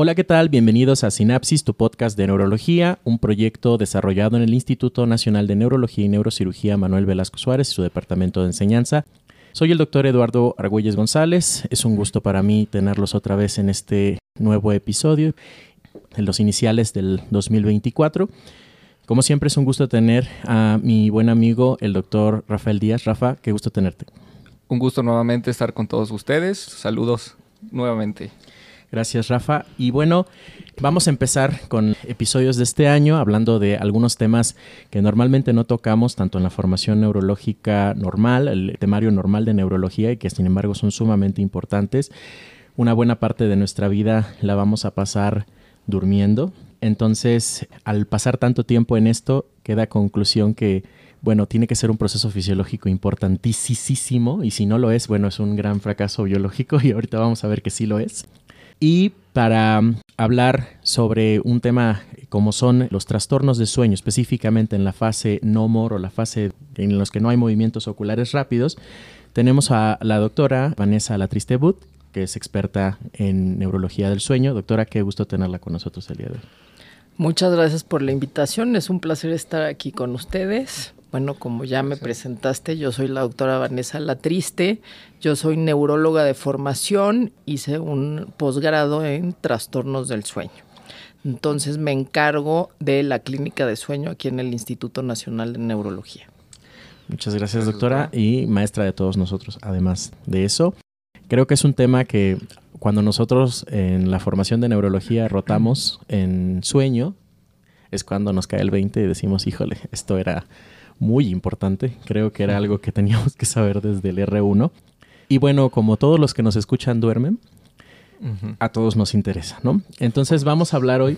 Hola, ¿qué tal? Bienvenidos a Sinapsis, tu podcast de neurología, un proyecto desarrollado en el Instituto Nacional de Neurología y Neurocirugía Manuel Velasco Suárez y su departamento de enseñanza. Soy el doctor Eduardo Argüelles González. Es un gusto para mí tenerlos otra vez en este nuevo episodio, en los iniciales del 2024. Como siempre es un gusto tener a mi buen amigo, el doctor Rafael Díaz. Rafa, qué gusto tenerte. Un gusto nuevamente estar con todos ustedes. Saludos nuevamente. Gracias, Rafa. Y bueno, vamos a empezar con episodios de este año hablando de algunos temas que normalmente no tocamos, tanto en la formación neurológica normal, el temario normal de neurología, y que sin embargo son sumamente importantes. Una buena parte de nuestra vida la vamos a pasar durmiendo. Entonces, al pasar tanto tiempo en esto, queda conclusión que bueno, tiene que ser un proceso fisiológico importantísimo y si no lo es, bueno, es un gran fracaso biológico y ahorita vamos a ver que sí lo es. Y para hablar sobre un tema como son los trastornos de sueño, específicamente en la fase no more o la fase en los que no hay movimientos oculares rápidos, tenemos a la doctora Vanessa Latristebut, que es experta en neurología del sueño. Doctora, qué gusto tenerla con nosotros el día de hoy. Muchas gracias por la invitación. Es un placer estar aquí con ustedes. Bueno, como ya me presentaste, yo soy la doctora Vanessa Latriste, yo soy neuróloga de formación, hice un posgrado en trastornos del sueño. Entonces me encargo de la clínica de sueño aquí en el Instituto Nacional de Neurología. Muchas gracias, doctora, y maestra de todos nosotros. Además de eso, creo que es un tema que cuando nosotros en la formación de neurología rotamos en sueño, es cuando nos cae el 20 y decimos, híjole, esto era muy importante. Creo que era algo que teníamos que saber desde el R1. Y bueno, como todos los que nos escuchan duermen, a todos nos interesa, ¿no? Entonces vamos a hablar hoy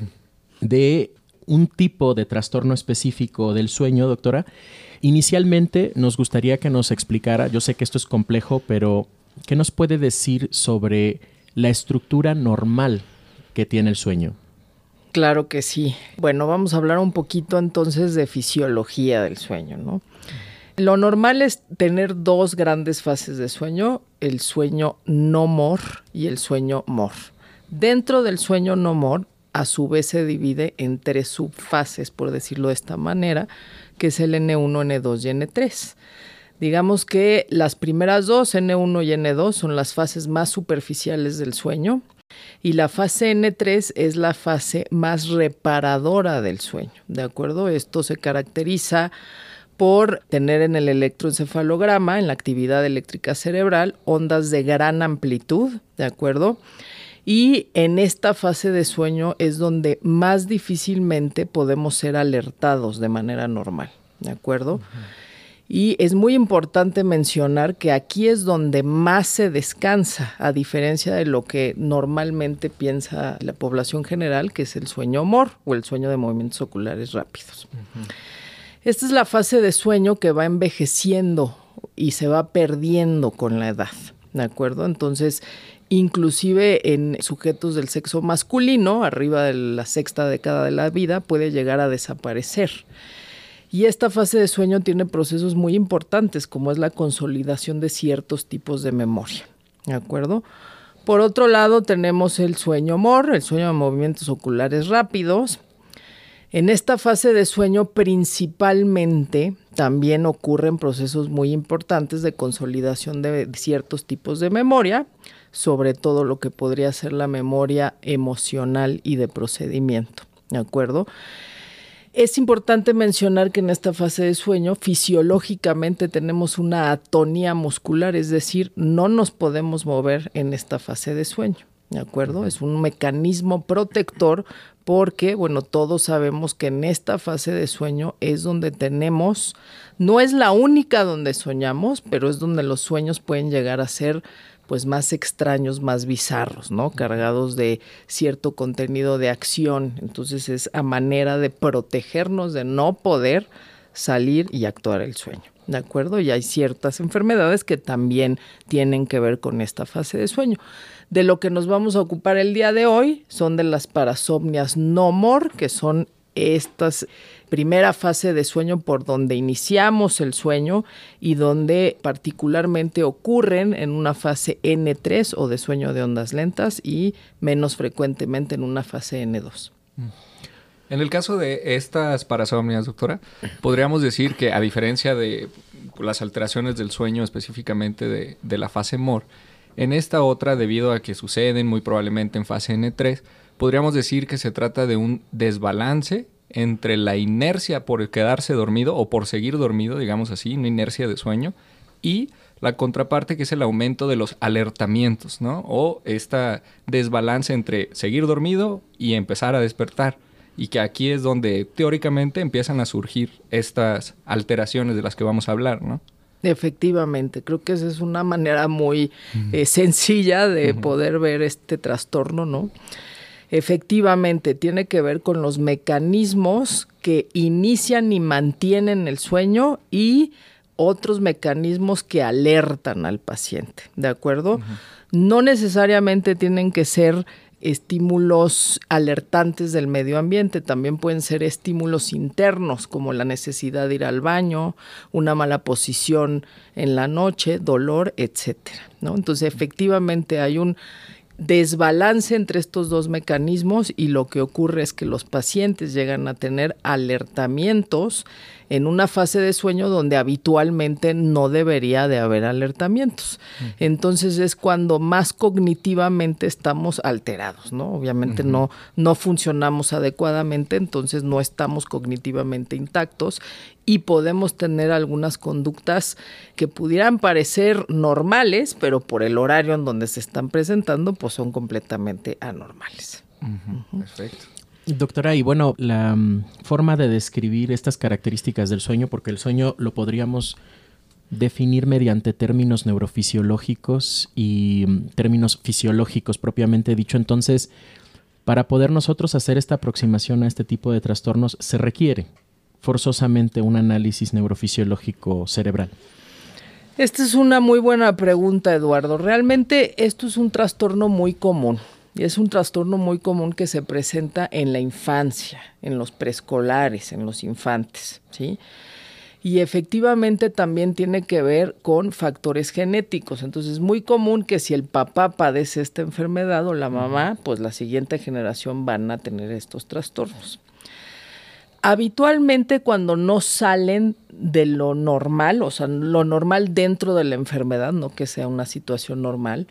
de un tipo de trastorno específico del sueño, doctora. Inicialmente nos gustaría que nos explicara, yo sé que esto es complejo, pero ¿qué nos puede decir sobre la estructura normal que tiene el sueño? Claro que sí. Bueno, vamos a hablar un poquito entonces de fisiología del sueño, ¿no? Lo normal es tener dos grandes fases de sueño, el sueño no mor y el sueño mor. Dentro del sueño no mor, a su vez se divide en tres subfases, por decirlo de esta manera, que es el N1, N2 y N3. Digamos que las primeras dos, N1 y N2, son las fases más superficiales del sueño y la fase N3 es la fase más reparadora del sueño, ¿de acuerdo? Esto se caracteriza por tener en el electroencefalograma, en la actividad eléctrica cerebral, ondas de gran amplitud, ¿de acuerdo? Y en esta fase de sueño es donde más difícilmente podemos ser alertados de manera normal, ¿de acuerdo? Y es muy importante mencionar que aquí es donde más se descansa, a diferencia de lo que normalmente piensa la población general, que es el sueño mor o el sueño de movimientos oculares rápidos. Esta es la fase de sueño que va envejeciendo y se va perdiendo con la edad, ¿de acuerdo? Entonces, inclusive en sujetos del sexo masculino, arriba de la sexta década de la vida, puede llegar a desaparecer. Y esta fase de sueño tiene procesos muy importantes, como es la consolidación de ciertos tipos de memoria. ¿De acuerdo? Por otro lado, tenemos el sueño MOR, el sueño de movimientos oculares rápidos. En esta fase de sueño principalmente también ocurren procesos muy importantes de consolidación de ciertos tipos de memoria, sobre todo lo que podría ser la memoria emocional y de procedimiento. ¿De acuerdo? Es importante mencionar que en esta fase de sueño fisiológicamente tenemos una atonía muscular, es decir, no nos podemos mover en esta fase de sueño. ¿De acuerdo? Es un mecanismo protector porque, bueno, todos sabemos que en esta fase de sueño es donde tenemos, no es la única donde soñamos, pero es donde los sueños pueden llegar a ser pues más extraños, más bizarros, ¿no? Cargados de cierto contenido de acción. Entonces es a manera de protegernos de no poder salir y actuar el sueño. ¿De acuerdo? Y hay ciertas enfermedades que también tienen que ver con esta fase de sueño. De lo que nos vamos a ocupar el día de hoy son de las parasomnias no more, que son estas primera fase de sueño por donde iniciamos el sueño y donde particularmente ocurren en una fase N3 o de sueño de ondas lentas y menos frecuentemente en una fase N2. En el caso de estas parasomnias, doctora, podríamos decir que a diferencia de las alteraciones del sueño específicamente de, de la fase MOR, en esta otra, debido a que suceden muy probablemente en fase N3, podríamos decir que se trata de un desbalance entre la inercia por quedarse dormido o por seguir dormido, digamos así, una inercia de sueño, y la contraparte que es el aumento de los alertamientos, ¿no? O esta desbalance entre seguir dormido y empezar a despertar. Y que aquí es donde teóricamente empiezan a surgir estas alteraciones de las que vamos a hablar, ¿no? Efectivamente, creo que esa es una manera muy eh, sencilla de poder ver este trastorno, ¿no? Efectivamente, tiene que ver con los mecanismos que inician y mantienen el sueño y otros mecanismos que alertan al paciente, ¿de acuerdo? No necesariamente tienen que ser estímulos alertantes del medio ambiente, también pueden ser estímulos internos como la necesidad de ir al baño, una mala posición en la noche, dolor, etcétera, ¿no? Entonces, efectivamente hay un desbalance entre estos dos mecanismos y lo que ocurre es que los pacientes llegan a tener alertamientos en una fase de sueño donde habitualmente no debería de haber alertamientos. Entonces es cuando más cognitivamente estamos alterados, ¿no? Obviamente no, no funcionamos adecuadamente, entonces no estamos cognitivamente intactos y podemos tener algunas conductas que pudieran parecer normales, pero por el horario en donde se están presentando, pues son completamente anormales. Perfecto. Doctora, y bueno, la mm, forma de describir estas características del sueño, porque el sueño lo podríamos definir mediante términos neurofisiológicos y mm, términos fisiológicos propiamente dicho. Entonces, para poder nosotros hacer esta aproximación a este tipo de trastornos, se requiere forzosamente un análisis neurofisiológico cerebral. Esta es una muy buena pregunta, Eduardo. Realmente esto es un trastorno muy común. Y es un trastorno muy común que se presenta en la infancia, en los preescolares, en los infantes, ¿sí? Y efectivamente también tiene que ver con factores genéticos. Entonces es muy común que si el papá padece esta enfermedad o la mamá, pues la siguiente generación van a tener estos trastornos. Habitualmente cuando no salen de lo normal, o sea, lo normal dentro de la enfermedad, no que sea una situación normal,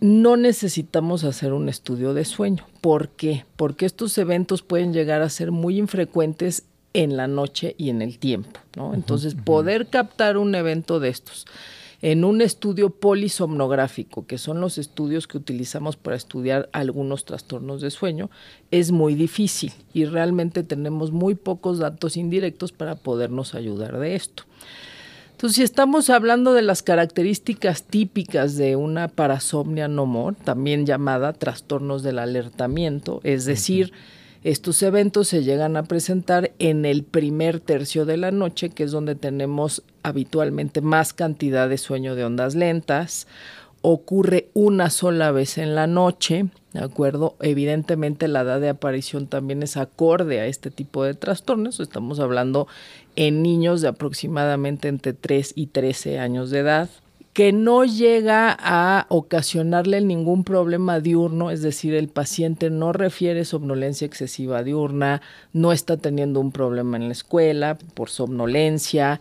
no necesitamos hacer un estudio de sueño. ¿Por qué? Porque estos eventos pueden llegar a ser muy infrecuentes en la noche y en el tiempo, ¿no? Entonces, poder captar un evento de estos en un estudio polisomnográfico, que son los estudios que utilizamos para estudiar algunos trastornos de sueño, es muy difícil y realmente tenemos muy pocos datos indirectos para podernos ayudar de esto. Entonces, si estamos hablando de las características típicas de una parasomnia no more, también llamada trastornos del alertamiento, es decir, estos eventos se llegan a presentar en el primer tercio de la noche, que es donde tenemos habitualmente más cantidad de sueño de ondas lentas. Ocurre una sola vez en la noche, ¿de acuerdo? Evidentemente la edad de aparición también es acorde a este tipo de trastornos. Estamos hablando en niños de aproximadamente entre 3 y 13 años de edad que no llega a ocasionarle ningún problema diurno, es decir, el paciente no refiere somnolencia excesiva diurna, no está teniendo un problema en la escuela por somnolencia,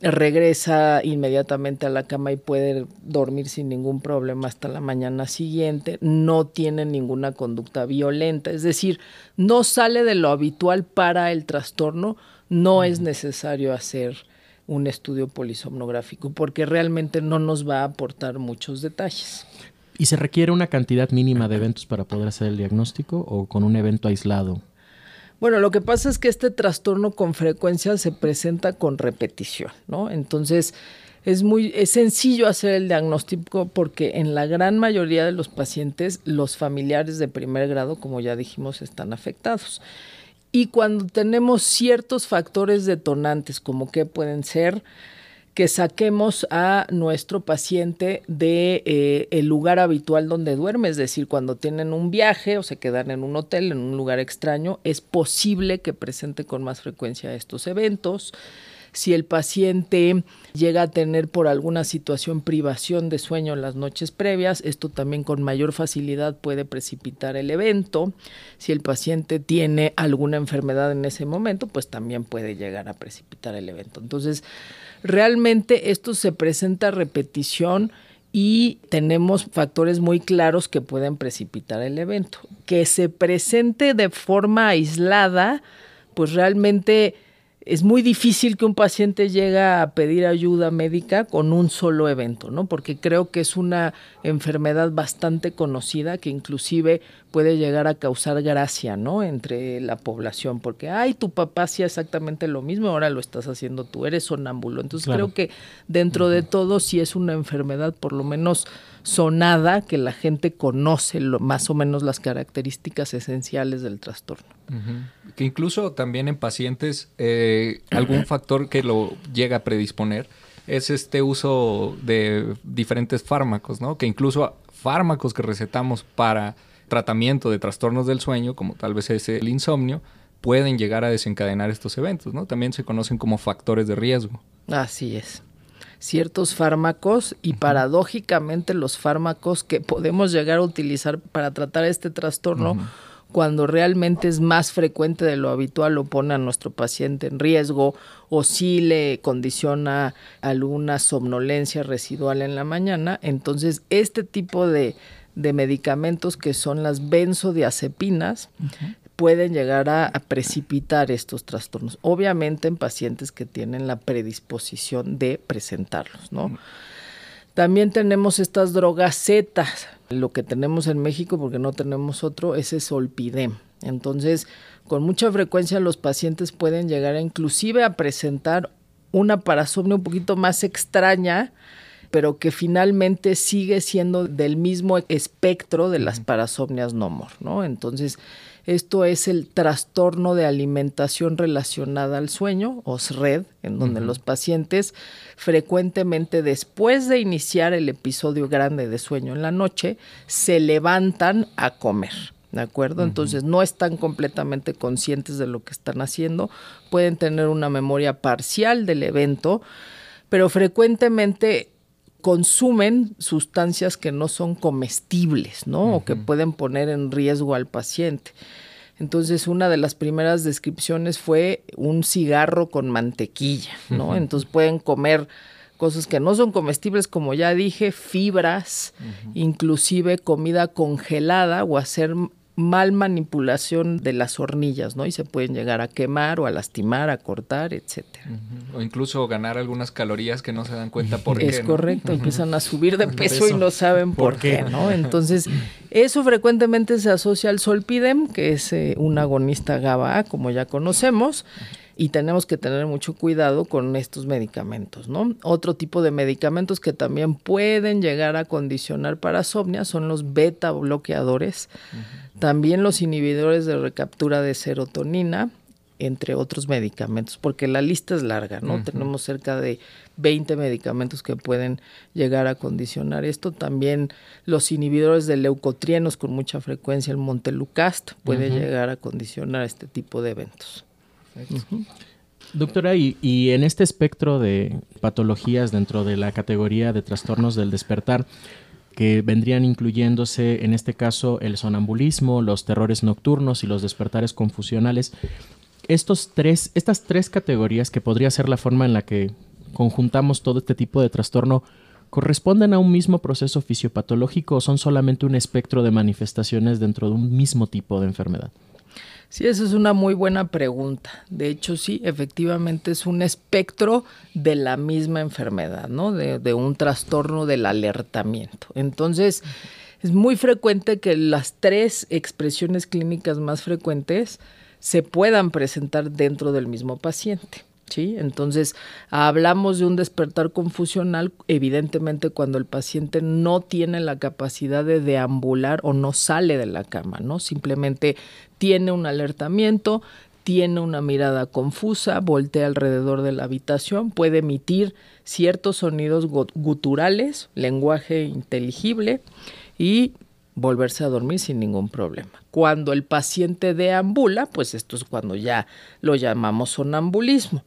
regresa inmediatamente a la cama y puede dormir sin ningún problema hasta la mañana siguiente, no tiene ninguna conducta violenta, es decir, no sale de lo habitual para el trastorno, no es necesario hacer un estudio polisomnográfico porque realmente no nos va a aportar muchos detalles. ¿Y se requiere una cantidad mínima de eventos para poder hacer el diagnóstico o con un evento aislado? Bueno, lo que pasa es que este trastorno con frecuencia se presenta con repetición, ¿no? Entonces, es muy es sencillo hacer el diagnóstico porque en la gran mayoría de los pacientes los familiares de primer grado, como ya dijimos, están afectados. Y cuando tenemos ciertos factores detonantes, como que pueden ser que saquemos a nuestro paciente de eh, el lugar habitual donde duerme, es decir, cuando tienen un viaje o se quedan en un hotel, en un lugar extraño, es posible que presente con más frecuencia estos eventos. Si el paciente llega a tener por alguna situación privación de sueño en las noches previas, esto también con mayor facilidad puede precipitar el evento. Si el paciente tiene alguna enfermedad en ese momento, pues también puede llegar a precipitar el evento. Entonces, realmente esto se presenta a repetición y tenemos factores muy claros que pueden precipitar el evento. Que se presente de forma aislada, pues realmente es muy difícil que un paciente llegue a pedir ayuda médica con un solo evento, ¿no? Porque creo que es una enfermedad bastante conocida que inclusive puede llegar a causar gracia, ¿no? Entre la población, porque, ay, tu papá hacía exactamente lo mismo, ahora lo estás haciendo tú, eres sonámbulo. Entonces creo que dentro de todo sí es una enfermedad por lo menos sonada que la gente conoce lo, más o menos las características esenciales del trastorno. Que incluso también en pacientes eh, algún factor que lo llega a predisponer es este uso de diferentes fármacos, ¿no? Que incluso fármacos que recetamos para tratamiento de trastornos del sueño, como tal vez es el insomnio, pueden llegar a desencadenar estos eventos, ¿no? También se conocen como factores de riesgo. Así es ciertos fármacos y paradójicamente los fármacos que podemos llegar a utilizar para tratar este trastorno cuando realmente es más frecuente de lo habitual lo pone a nuestro paciente en riesgo o si le condiciona alguna somnolencia residual en la mañana, entonces este tipo de, medicamentos que son las benzodiazepinas pueden llegar a, precipitar estos trastornos. Obviamente en pacientes que tienen la predisposición de presentarlos, ¿no? También tenemos estas drogas Z. Lo que tenemos en México, porque no tenemos otro, es el Solpidem. Entonces, con mucha frecuencia los pacientes pueden llegar a, inclusive a presentar una parasomnia un poquito más extraña, pero que finalmente sigue siendo del mismo espectro de las parasomnias no more, ¿no? Entonces, esto es el trastorno de alimentación relacionada al sueño, o SRED, en donde los pacientes frecuentemente después de iniciar el episodio grande de sueño en la noche, se levantan a comer. ¿De acuerdo? Entonces no están completamente conscientes de lo que están haciendo, pueden tener una memoria parcial del evento, pero frecuentemente consumen sustancias que no son comestibles, ¿no? O que pueden poner en riesgo al paciente. Entonces, una de las primeras descripciones fue un cigarro con mantequilla, ¿no? Entonces pueden comer cosas que no son comestibles, como ya dije, fibras, inclusive comida congelada o hacer mal manipulación de las hornillas, ¿no? Y se pueden llegar a quemar o a lastimar, a cortar, etcétera. O incluso ganar algunas calorías que no se dan cuenta por qué. Es correcto, empiezan a subir de peso, y no saben por, qué? ¿no? Entonces, eso frecuentemente se asocia al solpidem, que es eh, un agonista GABA, como ya conocemos y tenemos que tener mucho cuidado con estos medicamentos, ¿no? Otro tipo de medicamentos que también pueden llegar a condicionar parasomnia son los beta bloqueadores, también los inhibidores de recaptura de serotonina, entre otros medicamentos, porque la lista es larga, ¿no? Tenemos cerca de 20 medicamentos que pueden llegar a condicionar esto. También los inhibidores de leucotrienos con mucha frecuencia, el Montelucast, puede llegar a condicionar este tipo de eventos. Doctora, y, en este espectro de patologías dentro de la categoría de trastornos del despertar, que vendrían incluyéndose en este caso el sonambulismo, los terrores nocturnos y los despertares confusionales, estos tres, estas tres categorías que podría ser la forma en la que conjuntamos todo este tipo de trastorno, ¿corresponden a un mismo proceso fisiopatológico o son solamente un espectro de manifestaciones dentro de un mismo tipo de enfermedad? Sí, esa es una muy buena pregunta. De hecho, sí, efectivamente es un espectro de la misma enfermedad, ¿no? De, un trastorno del alertamiento. Entonces, es muy frecuente que las tres expresiones clínicas más frecuentes se puedan presentar dentro del mismo paciente. Entonces, hablamos de un despertar confusional, evidentemente cuando el paciente no tiene la capacidad de deambular o no sale de la cama, ¿no? Simplemente tiene un alertamiento, tiene una mirada confusa, voltea alrededor de la habitación, puede emitir ciertos sonidos guturales, lenguaje inteligible y volverse a dormir sin ningún problema. Cuando el paciente deambula, pues esto es cuando ya lo llamamos sonambulismo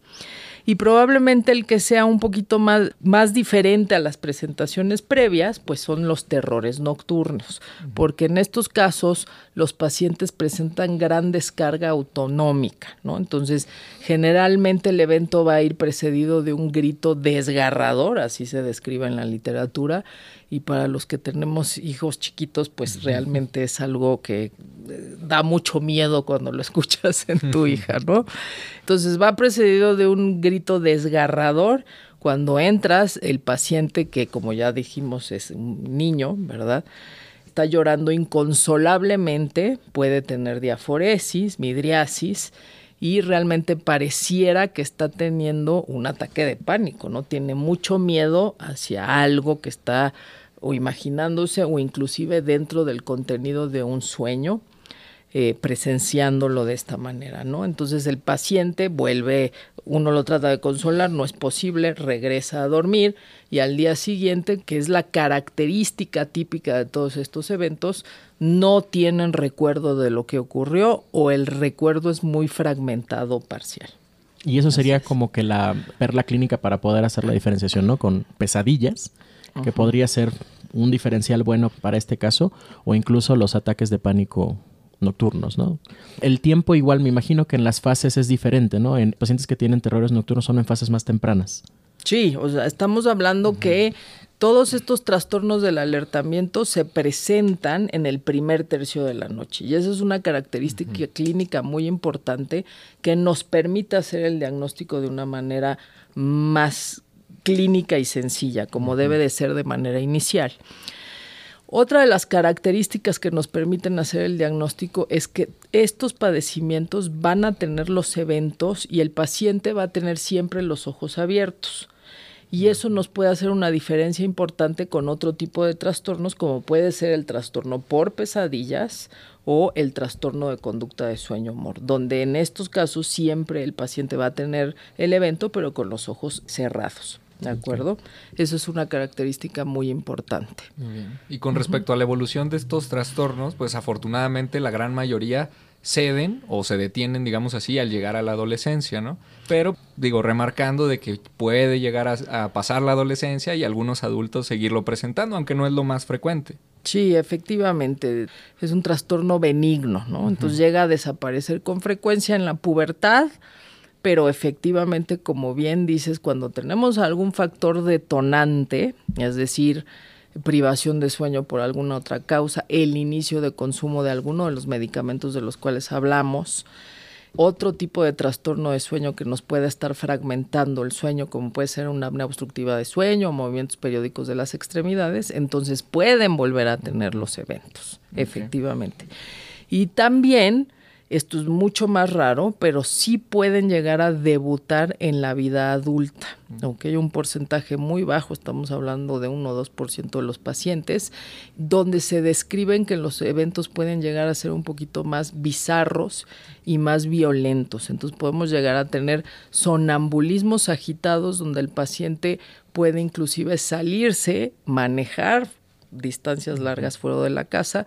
y probablemente el que sea un poquito más, más diferente a las presentaciones previas, pues son los terrores nocturnos, porque en estos casos los pacientes presentan gran descarga autonómica, ¿no? Entonces, generalmente el evento va a ir precedido de un grito desgarrador, así se describe en la literatura, y para los que tenemos hijos chiquitos, pues realmente es algo que eh, da mucho miedo cuando lo escuchas en tu hija, ¿no? Entonces va precedido de un grito desgarrador. Cuando entras, el paciente, que como ya dijimos es un niño, ¿verdad? Está llorando inconsolablemente, puede tener diaforesis, midriasis, y realmente pareciera que está teniendo un ataque de pánico, ¿no? Tiene mucho miedo hacia algo que está o imaginándose o inclusive dentro del contenido de un sueño. Eh, presenciándolo de esta manera, ¿no? Entonces el paciente vuelve, uno lo trata de consolar, no es posible, regresa a dormir y al día siguiente, que es la característica típica de todos estos eventos, no tienen recuerdo de lo que ocurrió o el recuerdo es muy fragmentado parcial. Y eso sería como que la perla clínica para poder hacer la diferenciación, ¿no? Con pesadillas, que podría ser un diferencial bueno para este caso, o incluso los ataques de pánico nocturnos, ¿no? El tiempo igual me imagino que en las fases es diferente, ¿no? En pacientes que tienen terrores nocturnos son en fases más tempranas. Sí, o sea, estamos hablando que todos estos trastornos del alertamiento se presentan en el primer tercio de la noche y esa es una característica clínica muy importante que nos permite hacer el diagnóstico de una manera más clínica y sencilla, como debe de ser de manera inicial. Otra de las características que nos permiten hacer el diagnóstico es que estos padecimientos van a tener los eventos y el paciente va a tener siempre los ojos abiertos. Y eso nos puede hacer una diferencia importante con otro tipo de trastornos, como puede ser el trastorno por pesadillas o el trastorno de conducta de sueño humor, donde en estos casos siempre el paciente va a tener el evento, pero con los ojos cerrados. ¿De acuerdo? Eso es una característica muy importante. Y con respecto a la evolución de estos trastornos, pues afortunadamente la gran mayoría ceden o se detienen, digamos así, al llegar a la adolescencia, ¿no? Pero, digo, remarcando de que puede llegar a, pasar la adolescencia y algunos adultos seguirlo presentando, aunque no es lo más frecuente. Sí, efectivamente, es un trastorno benigno, ¿no? Entonces llega a desaparecer con frecuencia en la pubertad, pero efectivamente, como bien dices, cuando tenemos algún factor detonante, es decir, privación de sueño por alguna otra causa, el inicio de consumo de alguno de los medicamentos de los cuales hablamos, otro tipo de trastorno de sueño que nos puede estar fragmentando el sueño, como puede ser una apnea obstructiva de sueño o movimientos periódicos de las extremidades, entonces pueden volver a tener los eventos, efectivamente. Y también esto es mucho más raro, pero sí pueden llegar a debutar en la vida adulta. Aunque hay un porcentaje muy bajo, estamos hablando de 1 o 2% de los pacientes, donde se describen que los eventos pueden llegar a ser un poquito más bizarros y más violentos. Entonces podemos llegar a tener sonambulismos agitados donde el paciente puede inclusive salirse, manejar distancias largas fuera de la casa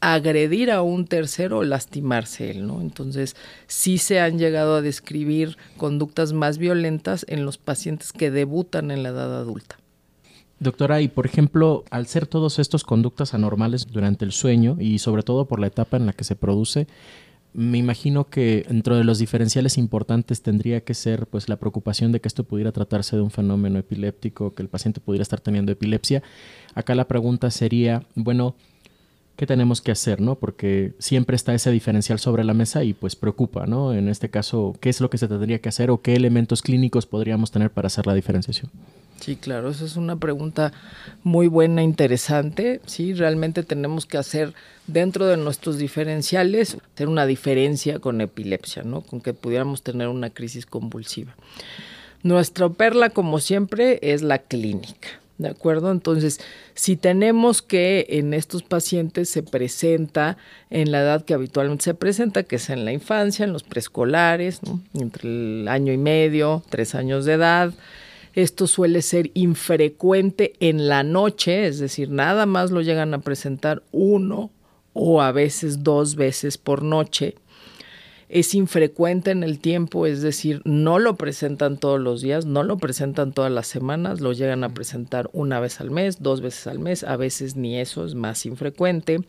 agredir a un tercero o lastimarse él, ¿no? Entonces, sí se han llegado a describir conductas más violentas en los pacientes que debutan en la edad adulta. Doctora, y por ejemplo, al ser todos estos conductas anormales durante el sueño y sobre todo por la etapa en la que se produce, me imagino que dentro de los diferenciales importantes tendría que ser pues la preocupación de que esto pudiera tratarse de un fenómeno epiléptico, que el paciente pudiera estar teniendo epilepsia. Acá la pregunta sería, bueno, qué tenemos que hacer, ¿no? Porque siempre está ese diferencial sobre la mesa y pues preocupa, ¿no? En este caso, ¿qué es lo que se tendría que hacer o qué elementos clínicos podríamos tener para hacer la diferenciación? Sí, claro, esa es una pregunta muy buena, interesante. Sí, realmente tenemos que hacer dentro de nuestros diferenciales, hacer una diferencia con epilepsia, ¿no? Con que pudiéramos tener una crisis convulsiva. Nuestra perla, como siempre, es la clínica. ¿De acuerdo? Entonces, si tenemos que en estos pacientes se presenta en la edad que habitualmente se presenta, que es en la infancia, en los preescolares, entre el año y medio, tres años de edad, esto suele ser infrecuente en la noche, es decir, nada más lo llegan a presentar uno o a veces dos veces por noche es infrecuente en el tiempo, es decir, no lo presentan todos los días, no lo presentan todas las semanas, lo llegan a presentar una vez al mes, dos veces al mes, a veces ni eso es más infrecuente.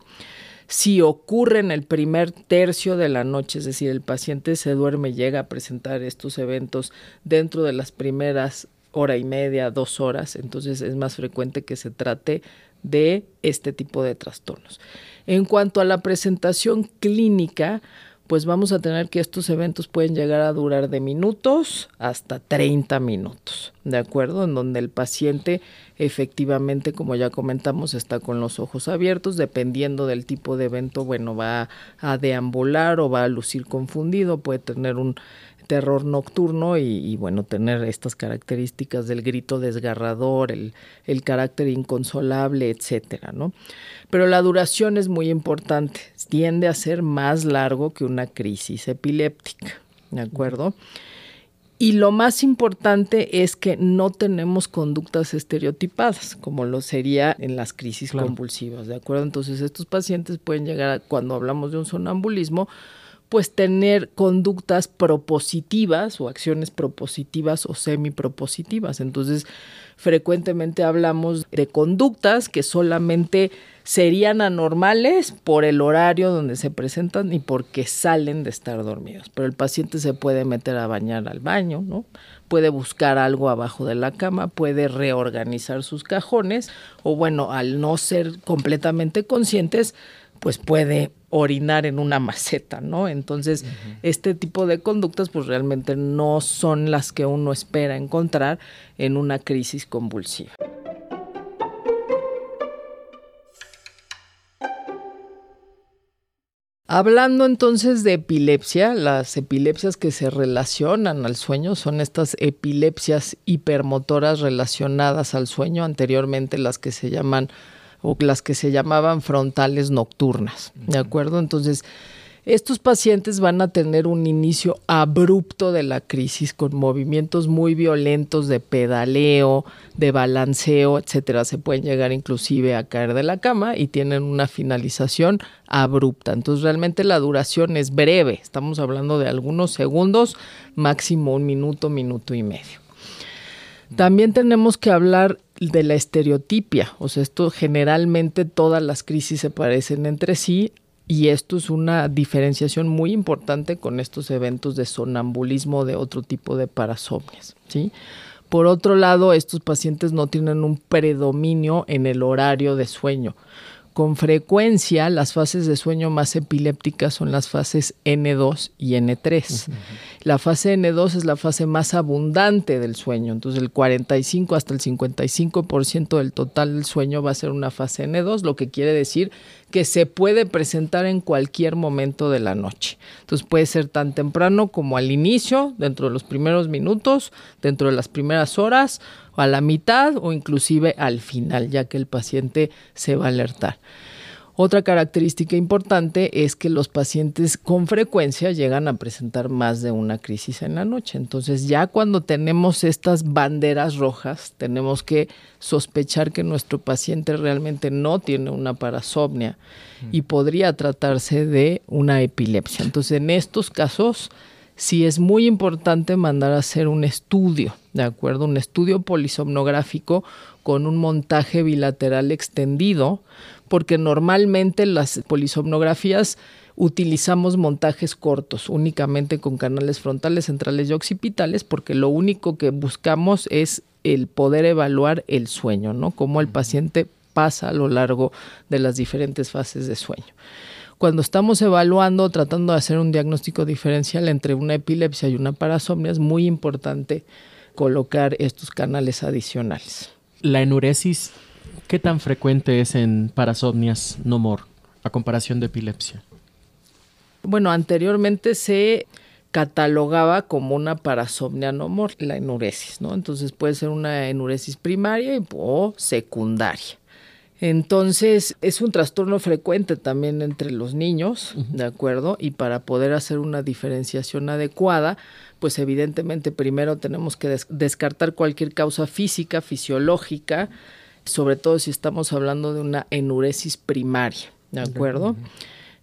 Si ocurre en el primer tercio de la noche, es decir, el paciente se duerme y llega a presentar estos eventos dentro de las primeras hora y media, dos horas, entonces es más frecuente que se trate de este tipo de trastornos. En cuanto a la presentación clínica, pues vamos a tener que estos eventos pueden llegar a durar de minutos hasta 30 minutos, ¿de acuerdo? En donde el paciente efectivamente, como ya comentamos, está con los ojos abiertos, dependiendo del tipo de evento, bueno, va a deambular o va a lucir confundido, puede tener un terror nocturno y, bueno, tener estas características del grito desgarrador, el, el carácter inconsolable, etcétera, ¿no? Pero la duración es muy importante, tiende a ser más largo que una crisis epiléptica, ¿de acuerdo? Y lo más importante es que no tenemos conductas estereotipadas, como lo sería en las crisis convulsivas, ¿de acuerdo? Entonces estos pacientes pueden llegar, cuando hablamos de un sonambulismo, pues tener conductas propositivas o acciones propositivas o semipropositivas. Entonces, frecuentemente hablamos de conductas que solamente serían anormales por el horario donde se presentan y porque salen de estar dormidos. Pero el paciente se puede meter a bañar al baño, ¿no? Puede buscar algo abajo de la cama, puede reorganizar sus cajones o bueno, al no ser completamente conscientes, pues puede orinar en una maceta, ¿no? Entonces, este tipo de conductas pues realmente no son las que uno espera encontrar en una crisis convulsiva. Hablando entonces de epilepsia, las epilepsias que se relacionan al sueño son estas epilepsias hipermotoras relacionadas al sueño, anteriormente las que se llaman o las que se llamaban frontales nocturnas, ¿de acuerdo? Entonces, estos pacientes van a tener un inicio abrupto de la crisis con movimientos muy violentos de pedaleo, de balanceo, etcétera. Se pueden llegar inclusive a caer de la cama y tienen una finalización abrupta. Entonces realmente la duración es breve. Estamos hablando de algunos segundos, máximo un minuto, minuto y medio. También tenemos que hablar de la estereotipia, o sea, esto generalmente todas las crisis se parecen entre sí y esto es una diferenciación muy importante con estos eventos de sonambulismo de otro tipo de parasomnias, ¿sí? Por otro lado, estos pacientes no tienen un predominio en el horario de sueño. Con frecuencia, las fases de sueño más epilépticas son las fases N2 y N3. La fase N2 es la fase más abundante del sueño, entonces el 45 hasta el 55% del total del sueño va a ser una fase N2, lo que quiere decir que se puede presentar en cualquier momento de la noche. Entonces puede ser tan temprano como al inicio, dentro de los primeros minutos, dentro de las primeras horas, a la mitad o inclusive al final, ya que el paciente se va a alertar. Otra característica importante es que los pacientes con frecuencia llegan a presentar más de una crisis en la noche. Entonces ya cuando tenemos estas banderas rojas, tenemos que sospechar que nuestro paciente realmente no tiene una parasomnia y podría tratarse de una epilepsia. Entonces en estos casos sí es muy importante mandar a hacer un estudio, ¿de acuerdo? Un estudio polisomnográfico con un montaje bilateral extendido porque normalmente las polisomnografías utilizamos montajes cortos, únicamente con canales frontales, centrales y occipitales, porque lo único que buscamos es el poder evaluar el sueño, ¿no? Cómo el paciente pasa a lo largo de las diferentes fases de sueño. Cuando estamos evaluando, tratando de hacer un diagnóstico diferencial entre una epilepsia y una parasomnia, es muy importante colocar estos canales adicionales. La enuresis ¿Qué tan frecuente es en parasomnias no more a comparación de epilepsia? Bueno, anteriormente se catalogaba como una parasomnia no mor, la enuresis, ¿no? Entonces puede ser una enuresis primaria o secundaria. Entonces, es un trastorno frecuente también entre los niños, ¿de acuerdo? Y para poder hacer una diferenciación adecuada, pues evidentemente primero tenemos que descartar cualquier causa física, fisiológica, sobre todo si estamos hablando de una enuresis primaria, ¿de acuerdo?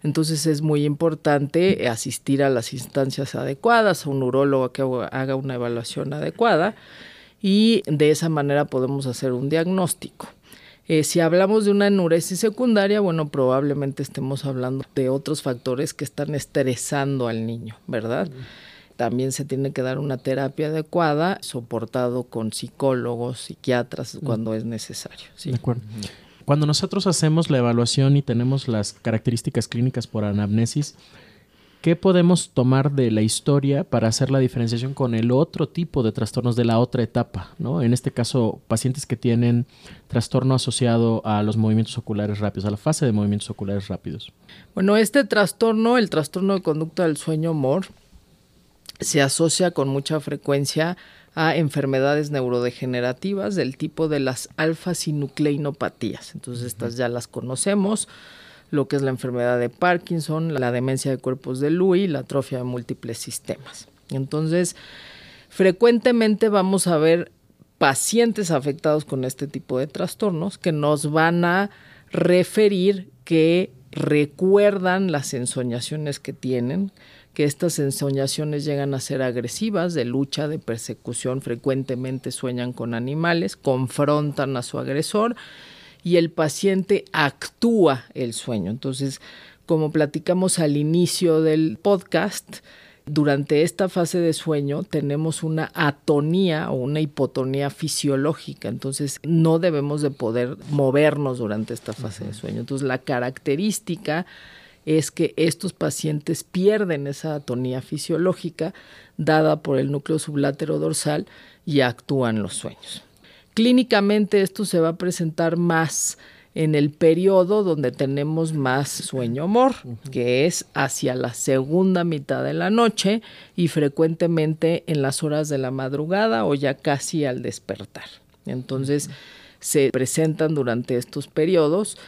Entonces es muy importante asistir a las instancias adecuadas, a un urólogo que haga una evaluación adecuada y de esa manera podemos hacer un diagnóstico. Eh, si hablamos de una enuresis secundaria, bueno, probablemente estemos hablando de otros factores que están estresando al niño, ¿verdad? También se tiene que dar una terapia adecuada, soportado con psicólogos, psiquiatras, cuando es necesario. ¿sí? De acuerdo. Cuando nosotros hacemos la evaluación y tenemos las características clínicas por anamnesis, ¿qué podemos tomar de la historia para hacer la diferenciación con el otro tipo de trastornos de la otra etapa? ¿no? En este caso, pacientes que tienen trastorno asociado a los movimientos oculares rápidos, a la fase de movimientos oculares rápidos. Bueno, este trastorno, el trastorno de conducta del sueño MOR, se asocia con mucha frecuencia a enfermedades neurodegenerativas del tipo de las alfa-sinucleinopatías. Entonces estas ya las conocemos, lo que es la enfermedad de Parkinson, la demencia de cuerpos de Lewy, la atrofia de múltiples sistemas. Entonces, frecuentemente vamos a ver pacientes afectados con este tipo de trastornos que nos van a referir que recuerdan las ensoñaciones que tienen, que estas ensoñaciones llegan a ser agresivas, de lucha, de persecución, frecuentemente sueñan con animales, confrontan a su agresor y el paciente actúa el sueño. Entonces, como platicamos al inicio del podcast, durante esta fase de sueño tenemos una atonía o una hipotonía fisiológica, entonces no debemos de poder movernos durante esta fase de sueño. Entonces la característica es que estos pacientes pierden esa atonía fisiológica dada por el núcleo sublátero dorsal y actúan los sueños. Clínicamente esto se va a presentar más en el periodo donde tenemos más sueño-amor, que es hacia la segunda mitad de la noche y frecuentemente en las horas de la madrugada o ya casi al despertar. Entonces se presentan durante estos periodos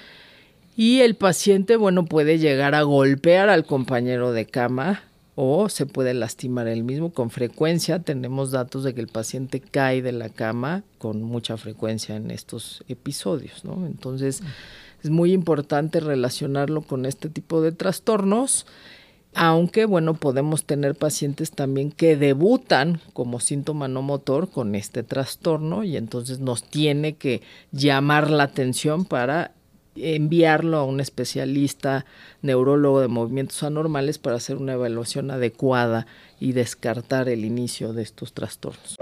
y el paciente, bueno, puede llegar a golpear al compañero de cama o se puede lastimar él mismo. Con frecuencia tenemos datos de que el paciente cae de la cama con mucha frecuencia en estos episodios, ¿no? Entonces es muy importante relacionarlo con este tipo de trastornos aunque bueno, podemos tener pacientes también que debutan como síntoma no motor con este trastorno y entonces nos tiene que llamar la atención para enviarlo a un especialista neurólogo de movimientos anormales para hacer una evaluación adecuada y descartar el inicio de estos trastornos.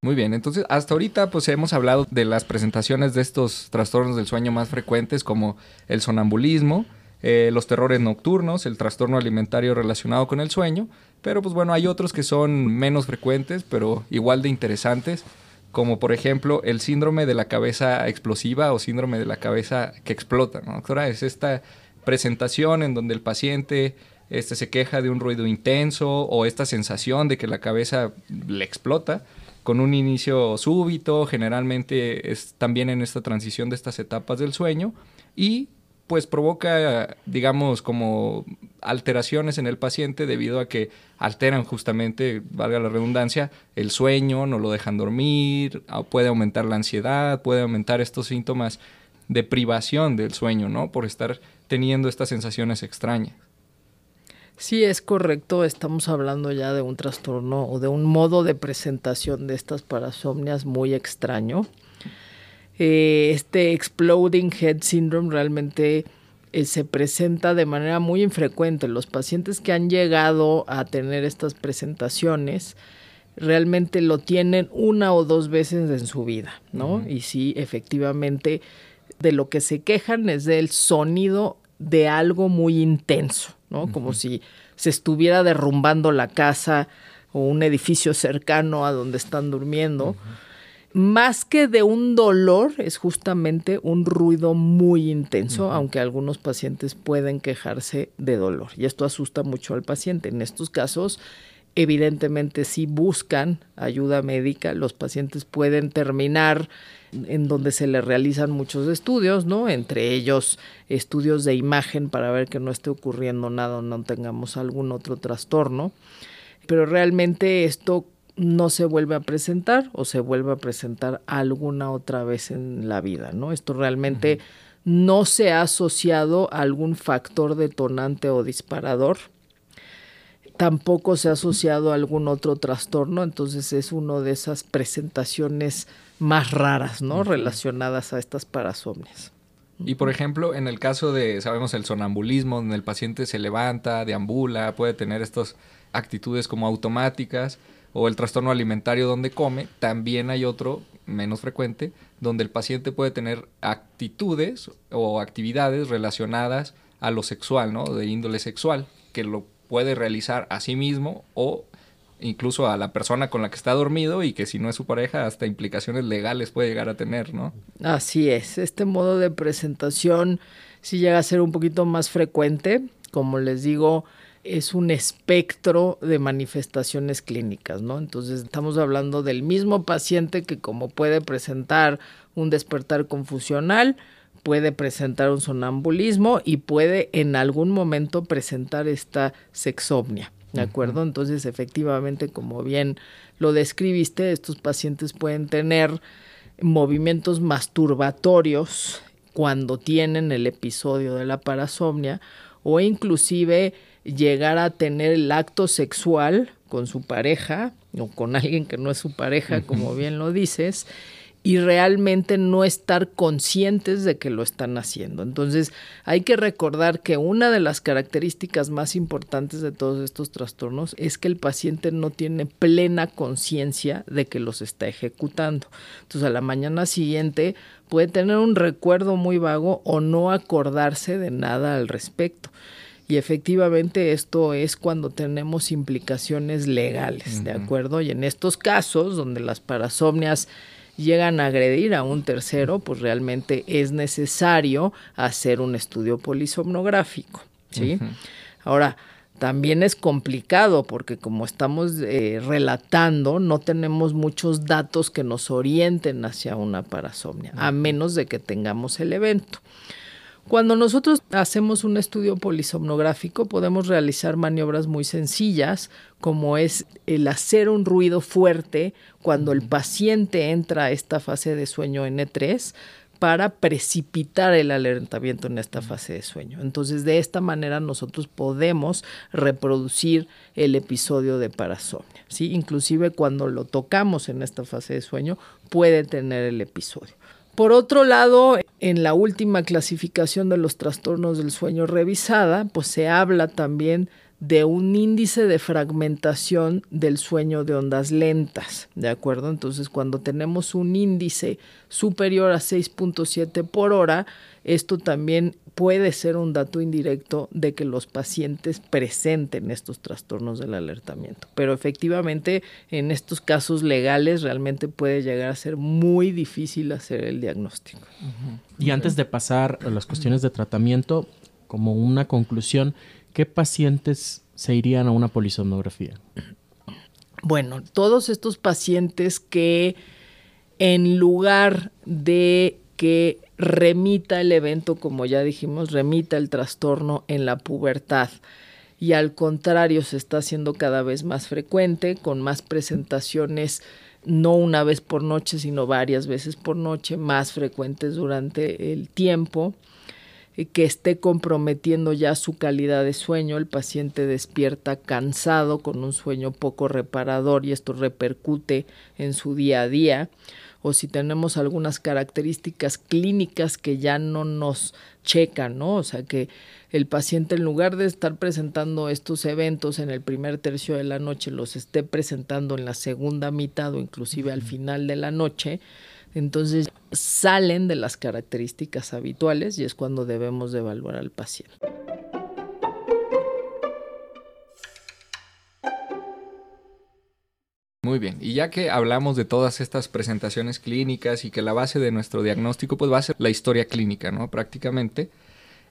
Muy bien, entonces hasta ahorita pues hemos hablado de las presentaciones de estos trastornos del sueño más frecuentes como el sonambulismo, eh, los terrores nocturnos, el trastorno alimentario relacionado con el sueño, pero pues bueno, hay otros que son menos frecuentes, pero igual de interesantes, como por ejemplo el síndrome de la cabeza explosiva o síndrome de la cabeza que explota, ¿no, doctora? Es esta presentación en donde el paciente este, se queja de un ruido intenso o esta sensación de que la cabeza le explota con un inicio súbito, generalmente es también en esta transición de estas etapas del sueño y pues provoca, digamos, como alteraciones en el paciente debido a que alteran justamente, valga la redundancia, el sueño, no lo dejan dormir, puede aumentar la ansiedad, puede aumentar estos síntomas de privación del sueño, ¿no? Por estar teniendo estas sensaciones extrañas. Sí, es correcto. Estamos hablando ya de un trastorno o de un modo de presentación de estas parasomnias muy extraño. Eh, este exploding head syndrome realmente eh, se presenta de manera muy infrecuente. Los pacientes que han llegado a tener estas presentaciones realmente lo tienen una o dos veces en su vida, ¿no? Y sí, efectivamente, de lo que se quejan es del sonido de algo muy intenso, ¿no? Como si se estuviera derrumbando la casa o un edificio cercano a donde están durmiendo. Más que de un dolor, es justamente un ruido muy intenso, aunque algunos pacientes pueden quejarse de dolor. Y esto asusta mucho al paciente. En estos casos, evidentemente, si buscan ayuda médica, los pacientes pueden terminar en donde se le realizan muchos estudios, ¿no? Entre ellos estudios de imagen para ver que no esté ocurriendo nada o no tengamos algún otro trastorno. Pero realmente esto no se vuelve a presentar o se vuelve a presentar alguna otra vez en la vida, ¿no? Esto realmente no se ha asociado a algún factor detonante o disparador. Tampoco se ha asociado a algún otro trastorno, entonces es una de esas presentaciones más raras, ¿no? Relacionadas a estas parasomnias. Y por ejemplo, en el caso de, sabemos, el sonambulismo, donde el paciente se levanta, deambula, puede tener estas actitudes como automáticas, o el trastorno alimentario donde come, también hay otro menos frecuente, donde el paciente puede tener actitudes o actividades relacionadas a lo sexual, ¿no? De índole sexual, que lo puede realizar a sí mismo o incluso a la persona con la que está dormido y que si no es su pareja hasta implicaciones legales puede llegar a tener, ¿no? Así es, este modo de presentación sí llega a ser un poquito más frecuente, como les digo, es un espectro de manifestaciones clínicas, ¿no? Entonces estamos hablando del mismo paciente que como puede presentar un despertar confusional, puede presentar un sonambulismo y puede en algún momento presentar esta sexomnia. ¿De acuerdo? Entonces, efectivamente, como bien lo describiste, estos pacientes pueden tener movimientos masturbatorios cuando tienen el episodio de la parasomnia o inclusive llegar a tener el acto sexual con su pareja o con alguien que no es su pareja, como bien lo dices, y realmente no estar conscientes de que lo están haciendo. Entonces, hay que recordar que una de las características más importantes de todos estos trastornos es que el paciente no tiene plena conciencia de que los está ejecutando. Entonces, a la mañana siguiente puede tener un recuerdo muy vago o no acordarse de nada al respecto. Y efectivamente esto es cuando tenemos implicaciones legales, ¿de acuerdo? Y en estos casos donde las parasomnias llegan a agredir a un tercero, pues realmente es necesario hacer un estudio polisomnográfico, ¿sí? Ahora, también es complicado porque como estamos eh, relatando, no tenemos muchos datos que nos orienten hacia una parasomnia, a menos de que tengamos el evento. Cuando nosotros hacemos un estudio polisomnográfico podemos realizar maniobras muy sencillas como es el hacer un ruido fuerte cuando el paciente entra a esta fase de sueño N3 para precipitar el alertamiento en esta fase de sueño. Entonces, de esta manera nosotros podemos reproducir el episodio de parasomnia. ¿sí? Inclusive cuando lo tocamos en esta fase de sueño, puede tener el episodio. Por otro lado, en la última clasificación de los trastornos del sueño revisada, pues se habla también de un índice de fragmentación del sueño de ondas lentas, ¿de acuerdo? Entonces, cuando tenemos un índice superior a 6.7 por hora, esto también puede ser un dato indirecto de que los pacientes presenten estos trastornos del alertamiento. Pero efectivamente, en estos casos legales realmente puede llegar a ser muy difícil hacer el diagnóstico. Y antes de pasar a las cuestiones de tratamiento, como una conclusión, ¿qué pacientes se irían a una polisomnografía? Bueno, todos estos pacientes que en lugar de que remita el evento, como ya dijimos, remita el trastorno en la pubertad. Y al contrario se está haciendo cada vez más frecuente, con más presentaciones no una vez por noche, sino varias veces por noche, más frecuentes durante el tiempo que esté comprometiendo ya su calidad de sueño, el paciente despierta cansado con un sueño poco reparador y esto repercute en su día a día, o si tenemos algunas características clínicas que ya no nos checan, ¿no? O sea que el paciente en lugar de estar presentando estos eventos en el primer tercio de la noche, los esté presentando en la segunda mitad o inclusive al final de la noche, entonces salen de las características habituales y es cuando debemos de evaluar al paciente. Muy bien, y ya que hablamos de todas estas presentaciones clínicas y que la base de nuestro diagnóstico pues va a ser la historia clínica, ¿no? Prácticamente.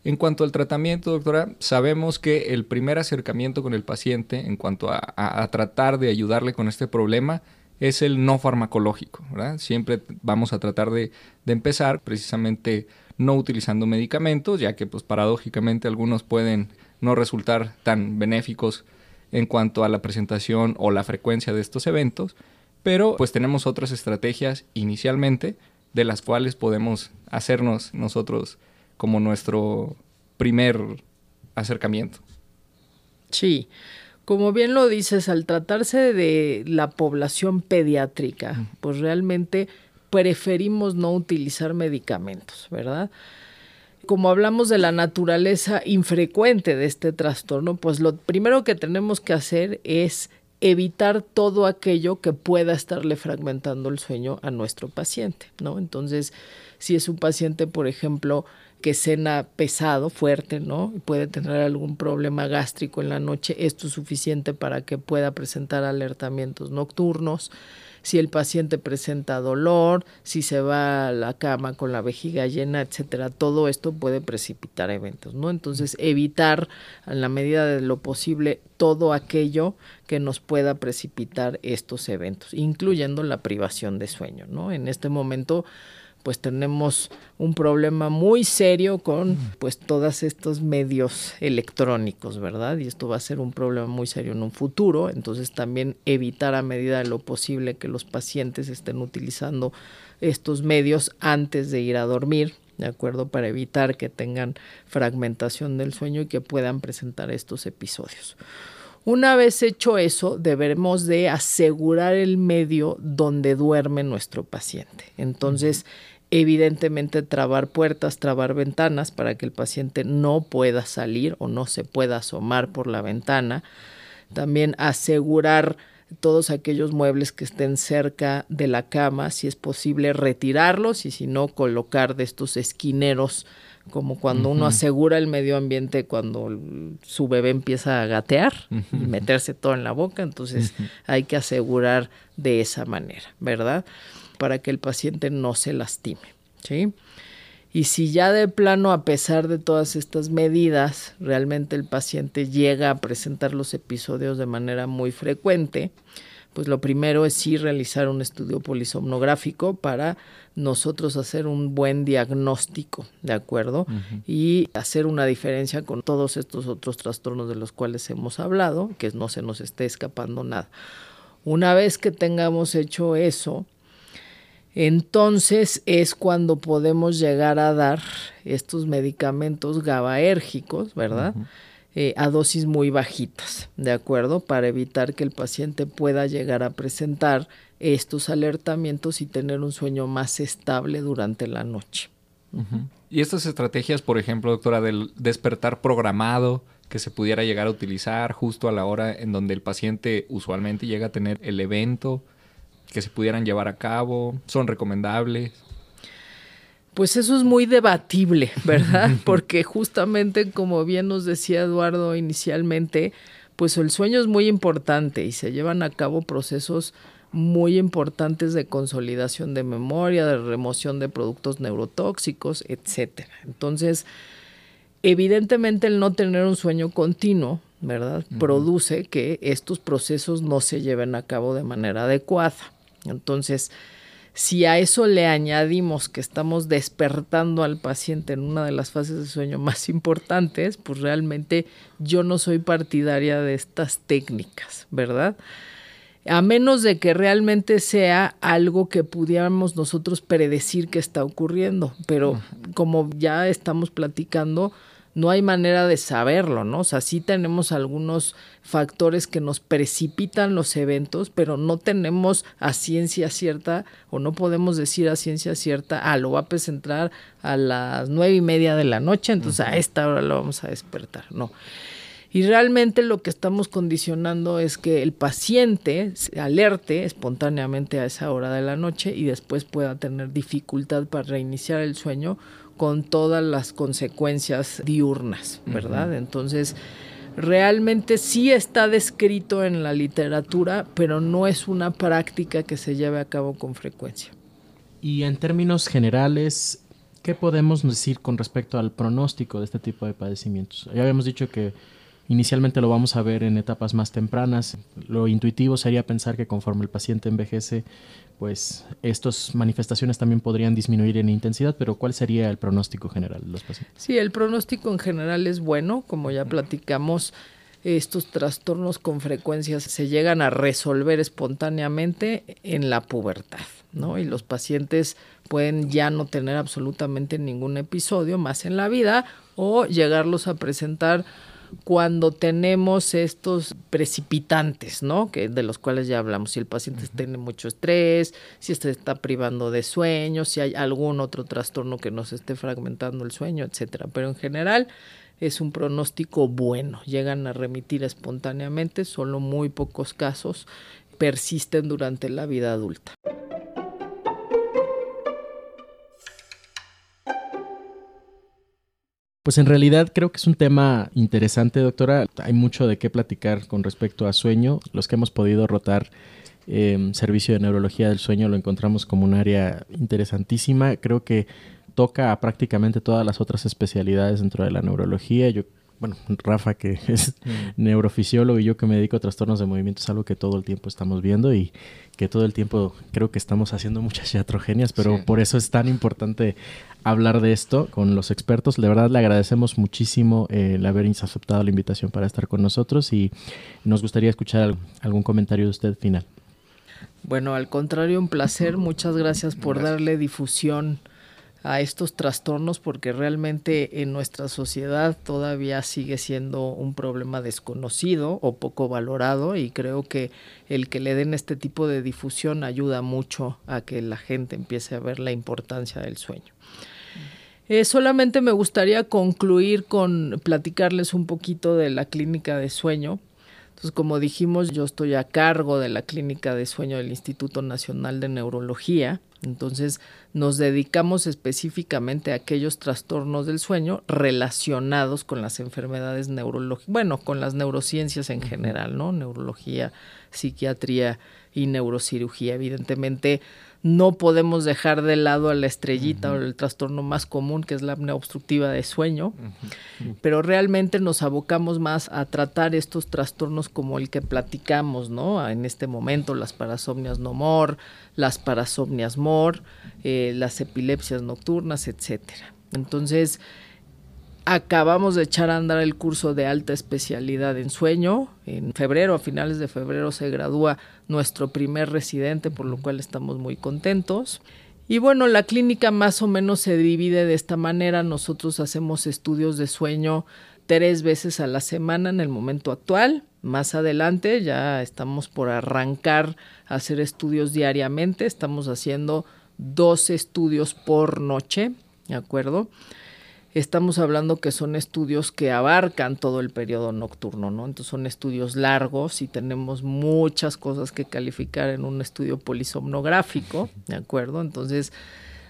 En cuanto al tratamiento, doctora, sabemos que el primer acercamiento con el paciente en cuanto a, tratar de ayudarle con este problema es el no farmacológico. Siempre vamos a tratar de, de empezar precisamente no utilizando medicamentos, ya que pues paradójicamente algunos pueden no resultar tan benéficos en cuanto a la presentación o la frecuencia de estos eventos, pero pues tenemos otras estrategias inicialmente de las cuales podemos hacernos nosotros como nuestro primer acercamiento. Sí, como bien lo dices, al tratarse de la población pediátrica, pues realmente preferimos no utilizar medicamentos, ¿verdad? Como hablamos de la naturaleza infrecuente de este trastorno, pues lo primero que tenemos que hacer es evitar todo aquello que pueda estarle fragmentando el sueño a nuestro paciente, ¿no? Entonces, si es un paciente, por ejemplo, que cena pesado, fuerte, ¿no? Puede tener algún problema gástrico en la noche, esto es suficiente para que pueda presentar alertamientos nocturnos si el paciente presenta dolor, si se va a la cama con la vejiga llena, etcétera, todo esto puede precipitar eventos, ¿no? Entonces, evitar en la medida de lo posible todo aquello que nos pueda precipitar estos eventos, incluyendo la privación de sueño, ¿no? En este momento pues tenemos un problema muy serio con pues todos estos medios electrónicos, ¿verdad? Y esto va a ser un problema muy serio en un futuro, entonces también evitar a medida de lo posible que los pacientes estén utilizando estos medios antes de ir a dormir, ¿de acuerdo? Para evitar que tengan fragmentación del sueño y que puedan presentar estos episodios. Una vez hecho eso, debemos de asegurar el medio donde duerme nuestro paciente. Entonces, evidentemente trabar puertas, trabar ventanas para que el paciente no pueda salir o no se pueda asomar por la ventana. También asegurar todos aquellos muebles que estén cerca de la cama, si es posible retirarlos y si no colocar de estos esquineros como cuando uno asegura el medio ambiente cuando su bebé empieza a gatear y meterse todo en la boca, entonces hay que asegurar de esa manera, ¿verdad? Para que el paciente no se lastime. ¿sí? Y si ya de plano, a pesar de todas estas medidas, realmente el paciente llega a presentar los episodios de manera muy frecuente, pues lo primero es sí realizar un estudio polisomnográfico para nosotros hacer un buen diagnóstico, ¿de acuerdo? Y hacer una diferencia con todos estos otros trastornos de los cuales hemos hablado, que no se nos esté escapando nada. Una vez que tengamos hecho eso, entonces es cuando podemos llegar a dar estos medicamentos gabaérgicos, ¿verdad? Eh, a dosis muy bajitas, ¿de acuerdo? Para evitar que el paciente pueda llegar a presentar estos alertamientos y tener un sueño más estable durante la noche. Y estas estrategias, por ejemplo, doctora, del despertar programado que se pudiera llegar a utilizar justo a la hora en donde el paciente usualmente llega a tener el evento, que se pudieran llevar a cabo? ¿Son recomendables? Pues eso es muy debatible, ¿verdad? Porque justamente como bien nos decía Eduardo inicialmente, pues el sueño es muy importante y se llevan a cabo procesos muy importantes de consolidación de memoria, de remoción de productos neurotóxicos, etcétera. Entonces, evidentemente el no tener un sueño continuo, ¿verdad? Produce que estos procesos no se lleven a cabo de manera adecuada. Entonces, si a eso le añadimos que estamos despertando al paciente en una de las fases de sueño más importantes, pues realmente yo no soy partidaria de estas técnicas, ¿verdad? A menos de que realmente sea algo que pudiéramos nosotros predecir que está ocurriendo, pero como ya estamos platicando, no hay manera de saberlo, ¿no? O sea, sí tenemos algunos factores que nos precipitan los eventos, pero no tenemos a ciencia cierta o no podemos decir a ciencia cierta, ah, lo va a presentar a las nueve y media de la noche, entonces a esta hora lo vamos a despertar, no. Y realmente lo que estamos condicionando es que el paciente se alerte espontáneamente a esa hora de la noche y después pueda tener dificultad para reiniciar el sueño con todas las consecuencias diurnas, ¿verdad? Entonces, realmente sí está descrito en la literatura, pero no es una práctica que se lleve a cabo con frecuencia. Y en términos generales, ¿qué podemos decir con respecto al pronóstico de este tipo de padecimientos? Ya habíamos dicho que inicialmente lo vamos a ver en etapas más tempranas. Lo intuitivo sería pensar que conforme el paciente envejece, pues estas manifestaciones también podrían disminuir en intensidad, pero ¿cuál sería el pronóstico general de los pacientes? Sí, el pronóstico en general es bueno, como ya platicamos, estos trastornos con frecuencia se llegan a resolver espontáneamente en la pubertad, ¿no? Y los pacientes pueden ya no tener absolutamente ningún episodio más en la vida o llegarlos a presentar cuando tenemos estos precipitantes, ¿no? Que de los cuales ya hablamos, si el paciente tiene mucho estrés, si se está privando de sueño, si hay algún otro trastorno que nos esté fragmentando el sueño, etcétera. Pero en general es un pronóstico bueno, llegan a remitir espontáneamente, solo muy pocos casos persisten durante la vida adulta. Pues en realidad creo que es un tema interesante, doctora. Hay mucho de qué platicar con respecto a sueño. Los que hemos podido rotar eh, servicio de neurología del sueño lo encontramos como un área interesantísima. Creo que toca a prácticamente todas las otras especialidades dentro de la neurología. Yo bueno, Rafa que es mm. neurofisiólogo y yo que me dedico a trastornos de movimiento es algo que todo el tiempo estamos viendo y que todo el tiempo creo que estamos haciendo muchas iatrogenias, pero por eso es tan importante hablar de esto con los expertos. De verdad le agradecemos muchísimo eh, el haber aceptado la invitación para estar con nosotros y nos gustaría escuchar algún comentario de usted final. Bueno, al contrario, un placer. Muchas gracias por darle difusión a estos trastornos porque realmente en nuestra sociedad todavía sigue siendo un problema desconocido o poco valorado y creo que el que le den este tipo de difusión ayuda mucho a que la gente empiece a ver la importancia del sueño. Eh, solamente me gustaría concluir con platicarles un poquito de la clínica de sueño. Entonces, como dijimos, yo estoy a cargo de la clínica de sueño del Instituto Nacional de Neurología. Entonces, nos dedicamos específicamente a aquellos trastornos del sueño relacionados con las enfermedades neurológicas, bueno, con las neurociencias en general, ¿no? Neurología, psiquiatría y neurocirugía. Evidentemente, no podemos dejar de lado a la estrellita o el trastorno más común que es la apnea obstructiva de sueño, pero realmente nos abocamos más a tratar estos trastornos como el que platicamos, ¿no? En este momento, las parasomnias no mor, las parasomnias mor, eh, las epilepsias nocturnas, etcétera. Entonces, Acabamos de echar a andar el curso de alta especialidad en sueño. En febrero, a finales de febrero, se gradúa nuestro primer residente, por lo cual estamos muy contentos. Y bueno, la clínica más o menos se divide de esta manera. Nosotros hacemos estudios de sueño tres veces a la semana en el momento actual. Más adelante ya estamos por arrancar a hacer estudios diariamente. Estamos haciendo dos estudios por noche, ¿de acuerdo? Estamos hablando que son estudios que abarcan todo el periodo nocturno, ¿no? Entonces son estudios largos y tenemos muchas cosas que calificar en un estudio polisomnográfico, ¿de acuerdo? Entonces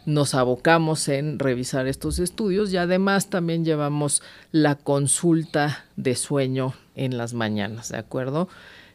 nos abocamos en revisar estos estudios y además también llevamos la consulta de sueño en las mañanas, ¿de acuerdo?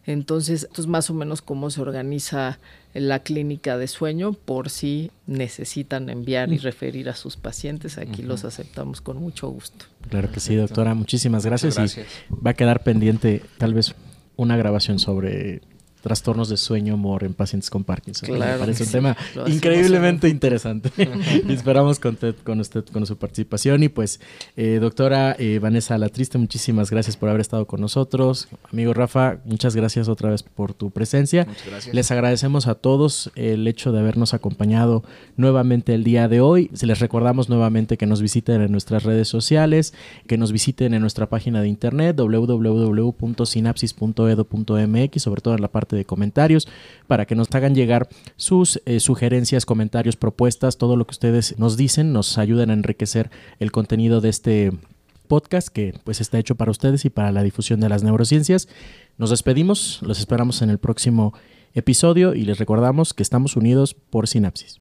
Entonces, esto es más o menos cómo se organiza la clínica de sueño por si necesitan enviar y mm. referir a sus pacientes. Aquí los aceptamos con mucho gusto. Claro que sí, doctora. Muchísimas gracias. gracias. Y va a quedar pendiente tal vez una grabación sobre trastornos de sueño, humor en pacientes con Parkinson. Me parece un tema increíblemente interesante. y esperamos contar con usted, con su participación. Y pues, eh, doctora eh, Vanessa Latriste, muchísimas gracias por haber estado con nosotros. Amigo Rafa, muchas gracias otra vez por tu presencia. Muchas gracias. Les agradecemos a todos el hecho de habernos acompañado nuevamente el día de hoy. Se les recordamos nuevamente que nos visiten en nuestras redes sociales, que nos visiten en nuestra página de internet www.sinapsis.edu.mx, sobre todo en la de comentarios para que nos hagan llegar sus eh, sugerencias, comentarios, propuestas, todo lo que ustedes nos dicen, nos ayudan a enriquecer el contenido de este podcast que pues está hecho para ustedes y para la difusión de las neurociencias. Nos despedimos, los esperamos en el próximo episodio y les recordamos que estamos unidos por Sinapsis.